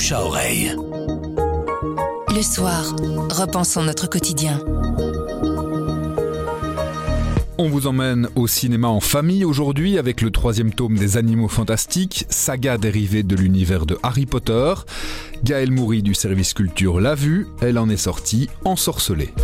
bouche à oreille. Le soir, repensons notre quotidien. On vous emmène au cinéma en famille aujourd'hui avec le troisième tome des Animaux Fantastiques, saga dérivée de l'univers de Harry Potter. Gaëlle Moury du service culture l'a vue, elle en est sortie ensorcelée.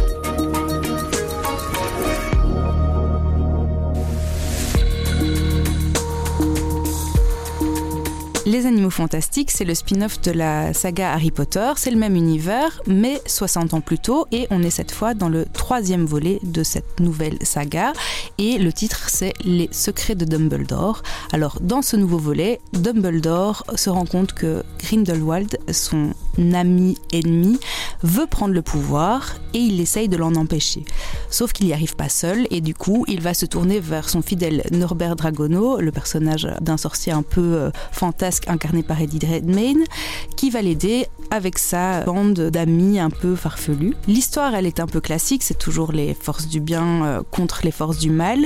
Les Animaux Fantastiques, c'est le spin-off de la saga Harry Potter. C'est le même univers, mais 60 ans plus tôt. Et on est cette fois dans le troisième volet de cette nouvelle saga. Et le titre, c'est Les secrets de Dumbledore. Alors, dans ce nouveau volet, Dumbledore se rend compte que Grindelwald, son ami ennemi, veut prendre le pouvoir et il essaye de l'en empêcher. Sauf qu'il n'y arrive pas seul et du coup, il va se tourner vers son fidèle Norbert Dragono, le personnage d'un sorcier un peu euh, fantasque incarné par Eddie Redmayne, qui va l'aider avec sa bande d'amis un peu farfelus. L'histoire, elle est un peu classique, c'est toujours les forces du bien euh, contre les forces du mal,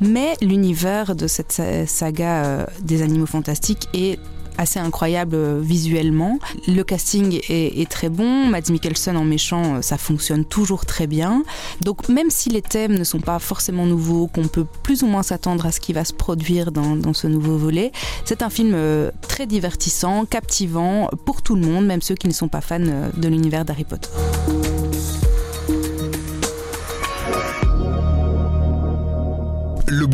mais l'univers de cette saga euh, des animaux fantastiques est assez incroyable euh, visuellement. Le casting est, très bon. Mads Mikkelsen en méchant, euh, ça fonctionne toujours très bien. Donc même si les thèmes ne sont pas forcément nouveaux, qu'on peut plus ou moins s'attendre à ce qui va se produire dans, dans ce nouveau volet, c'est un film euh, très divertissant, captivant pour tout le monde, même ceux qui ne sont pas fans de l'univers d'Harry Potter.